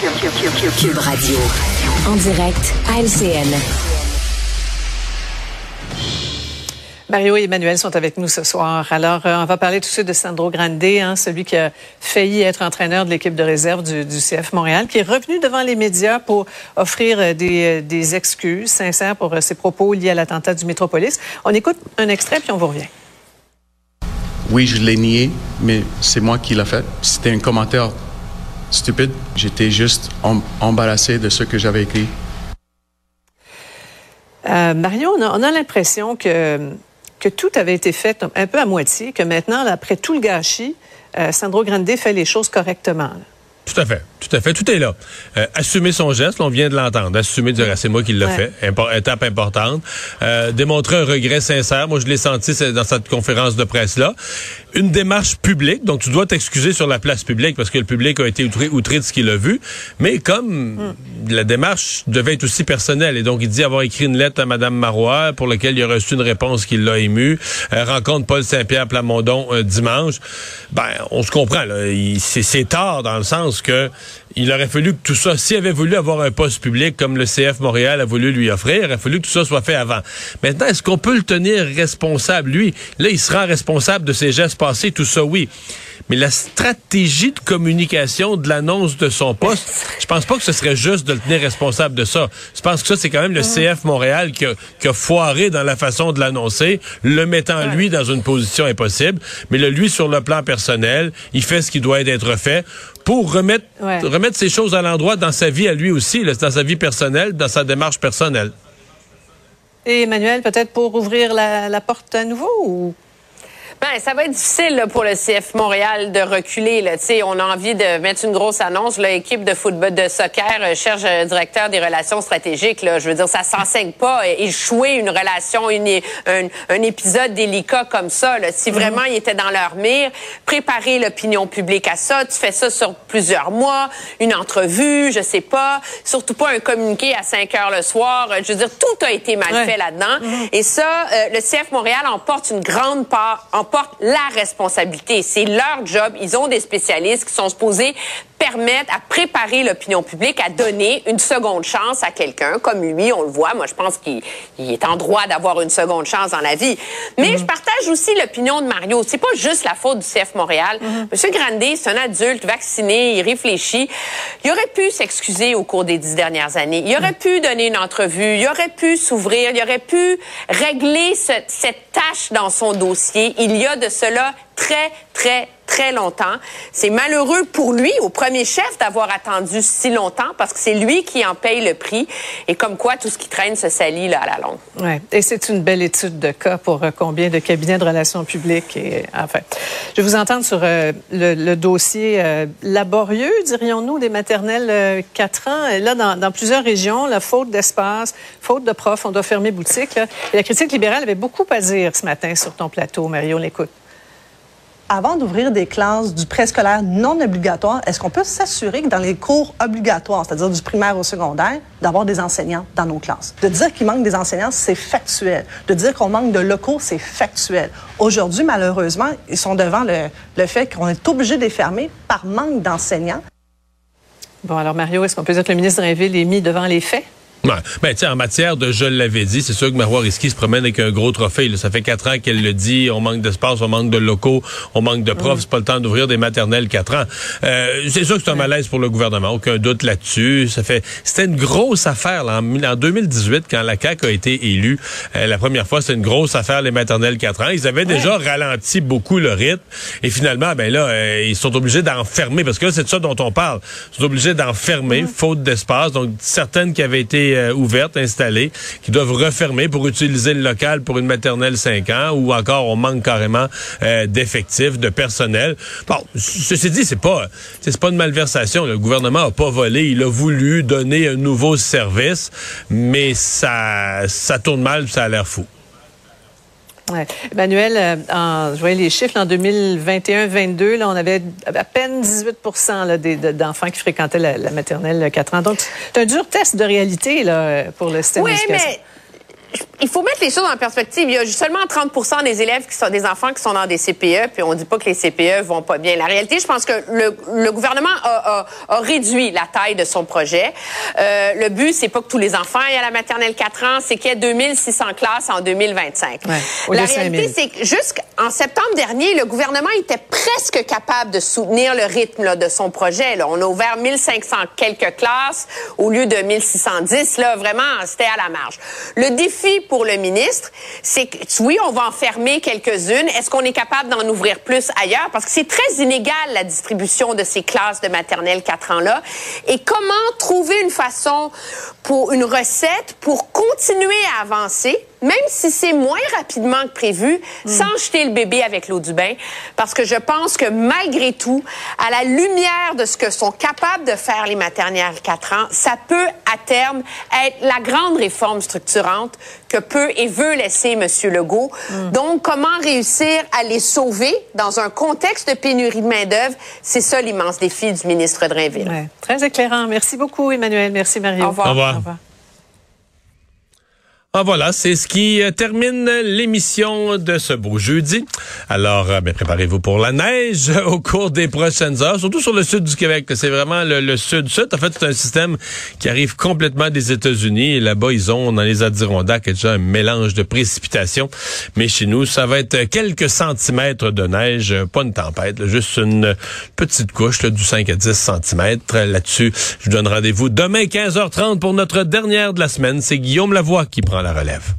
Cube Radio. En direct à LCN. Mario et Emmanuel sont avec nous ce soir. Alors, euh, on va parler tout de suite de Sandro Grande, hein, celui qui a failli être entraîneur de l'équipe de réserve du, CF Montréal, qui est revenu devant les médias pour offrir euh, des, euh, des excuses sincères pour ses propos liés à l'attentat du Métropolis. On écoute un extrait, puis on vous revient. Oui, je l'ai nié, mais c'est moi qui l'ai fait. C'était un commentaire stupide. J'étais juste embarrassé de ce que j'avais écrit. Mario, on a l'impression que que tout avait été fait un peu à moitié, que maintenant, après tout le gâchis, euh, Sandro Grande fait les choses correctement. Tout à fait. Tout à fait. Tout est là. Euh, assumer son geste, on vient de l'entendre. Assumer, dire, ah, c'est moi qui l'ai fait. étape importante. Euh, démontrer un regret sincère. Moi, je l'ai senti dans cette conférence de presse-là. Une démarche publique. Donc, tu dois t'excuser sur la place publique parce que le public a été outré, de ce qu'il a vu. Mais comme hmm. la démarche devait être aussi personnelle, et donc il dit avoir écrit une lettre à Mme Marois pour laquelle il a reçu une réponse qui l'a ému. Euh, rencontre Paul Saint-Pierre Plamondon dimanche. Ben, on se comprend. C'est tard dans le sens il aurait fallu que tout ça, s'il avait voulu avoir un poste public comme le CF Montréal a voulu lui offrir, il aurait fallu que tout ça soit fait avant. Maintenant, est-ce qu'on peut le tenir responsable, lui? Là, il sera responsable de ses gestes passés, tout ça, oui. Mais la stratégie de communication de l'annonce de son poste, je pense pas que ce serait juste de le tenir responsable de ça. Je pense que ça, c'est quand même le CF Montréal qui a, foiré dans la façon de l'annoncer, le mettant lui dans une position impossible. Mais le lui, sur le plan personnel, il fait ce qui doit être fait pour remettre, remettre ces choses à l'endroit dans sa vie à lui aussi, dans sa vie personnelle, dans sa démarche personnelle. Et Emmanuel, peut-être pour ouvrir la, la porte à nouveau ou? Ben, ça va être difficile pour le CF Montréal de reculer. Là. on a envie de mettre une grosse annonce. L'équipe de football de soccer euh, cherche un directeur des relations stratégiques. Là. Je veux dire, ça s'enseigne pas. Échouer une relation, une, un, un, épisode délicat comme ça. Là. Si vraiment il était dans leur mire, préparer l'opinion publique à ça. Tu fais ça sur plusieurs mois, une entrevue, je sais pas. Surtout pas un communiqué à 5 heures le soir. Je veux dire, tout a été mal fait là-dedans. Mm-hmm. Et ça, euh, le CF Montréal en porte une grande part. En portent la responsabilité. C'est leur job. Ils ont des spécialistes qui sont supposés permettre à préparer l'opinion publique à donner une seconde chance à quelqu'un comme lui. On le voit. Moi, je pense qu'il est en droit d'avoir une seconde chance dans la vie. Mais je partage aussi l'opinion de Mario. C'est pas juste la faute du CF Montréal. Monsieur Grandet, c'est un adulte vacciné, il réfléchit. Il aurait pu s'excuser au cours des dix dernières années. Il aurait pu donner une entrevue. Il aurait pu s'ouvrir. Il aurait pu régler cette tâche dans son dossier. Il y a de cela très, très, C'est malheureux pour lui, au premier chef, d'avoir attendu si longtemps parce que c'est lui qui en paye le prix. Et comme quoi, tout ce qui traîne se salit là, à la longue. Ouais. Et c'est une belle étude de cas pour euh, combien de cabinets de relations publiques. Et, enfin, je vais vous entendre sur euh, le, dossier euh, laborieux, dirions-nous, des maternelles 4 ans. Et là, dans, plusieurs régions, la faute d'espace, faute de profs, on doit fermer boutique. Et la critique libérale avait beaucoup à dire ce matin sur ton plateau, Mario. L'écoute avant d'ouvrir des classes du préscolaire non obligatoire, est-ce qu'on peut s'assurer que dans les cours obligatoires, c'est-à-dire du primaire au secondaire, d'avoir des enseignants dans nos classes? De dire qu'il manque des enseignants, c'est factuel. De dire qu'on manque de locaux, c'est factuel. Aujourd'hui, malheureusement, ils sont devant le, le fait qu'on est obligé de les fermer par manque d'enseignants. Bon, alors Mario, est-ce qu'on peut dire que le ministre Rainville est mis devant les faits? Ouais. Ben, en matière de je l'avais dit, c'est sûr que Marois Risky se promène avec un gros trophée. Ça fait quatre ans qu'elle le dit. On manque d'espace, on manque de locaux, on manque de profs. C'est pas le temps d'ouvrir des maternelles quatre ans. Euh, c'est sûr que c'est un malaise pour le gouvernement. Aucun doute là-dessus. Ça fait, c'était une grosse affaire, là, en, 2018, quand la CAQ a été élue. Euh, la première fois, c'était une grosse affaire, les maternelles quatre ans. Ils avaient déjà ralenti beaucoup le rythme. Et finalement, ben là, euh, ils sont obligés d'en fermer parce que c'est de ça dont on parle. Ils sont obligés d'en fermer, faute d'espace. Donc, certaines qui avaient été euh, ouvertes, installées, qui doivent refermer pour utiliser le local pour une maternelle 5 ans, ou encore on manque carrément euh, d'effectifs, de personnel. Bon, ceci dit, c'est pas c'est pas une malversation. Le gouvernement a pas volé, il a voulu donner un nouveau service, mais ça ça tourne mal, ça a l'air fou. Ouais. Emmanuel, euh, je voyais les chiffres en 2021-22, là, on avait à peine 18% d'enfants qui fréquentaient la, maternelle 4 ans. Donc, c'est un dur test de réalité là, pour le système oui, Mais il faut mettre les choses en perspective. Il y a seulement 30 des élèves qui sont des enfants qui sont dans des CPE, puis on dit pas que les CPE vont pas bien. La réalité, je pense que le, le gouvernement a, a, a, réduit la taille de son projet. Euh, le but, c'est pas que tous les enfants aient à la maternelle 4 ans, c'est qu'il y ait 2600 classes en 2025. Ouais, la réalité, c'est que jusqu'en septembre dernier, le gouvernement était presque capable de soutenir le rythme là, de son projet. Là. On a ouvert 1500 quelques classes au lieu de 1610. Là, vraiment, c'était à la marge. Le défi pour le ministre, c'est que oui, on va en fermer quelques-unes. Est-ce qu'on est capable d'en ouvrir plus ailleurs? Parce que c'est très inégal la distribution de ces classes de maternelle 4 ans-là. Et comment trouver une façon pour une recette pour continuer à avancer même si c'est moins rapidement que prévu, sans jeter le bébé avec l'eau du bain, parce que je pense que malgré tout, à la lumière de ce que sont capables de faire les maternelles 4 ans, ça peut à terme être la grande réforme structurante que peut et veut laisser M. Legault. Donc, comment réussir à les sauver dans un contexte de pénurie de main-d'œuvre? C'est ça l'immense défi du ministre Drainville. Ouais, très éclairant. Merci beaucoup, Emmanuel. Merci, Mario. Au revoir. Au revoir. Au revoir. Ah voilà, c'est ce qui termine l'émission de ce beau jeudi. Alors, ben, préparez-vous pour la neige au cours des prochaines heures, surtout sur le sud du Québec. C'est vraiment le, sud-sud. En fait, c'est un système qui arrive complètement des États-Unis. Là-bas, ils ont, dans les Adirondacks, déjà un mélange de précipitations. Mais chez nous, ça va être quelques centimètres de neige, pas une tempête, juste une petite couche là, du 5 à 10 centimètres. Là-dessus, je vous donne rendez-vous demain 15h30 pour notre dernière de la semaine. C'est Guillaume Lavoie qui prend la relève.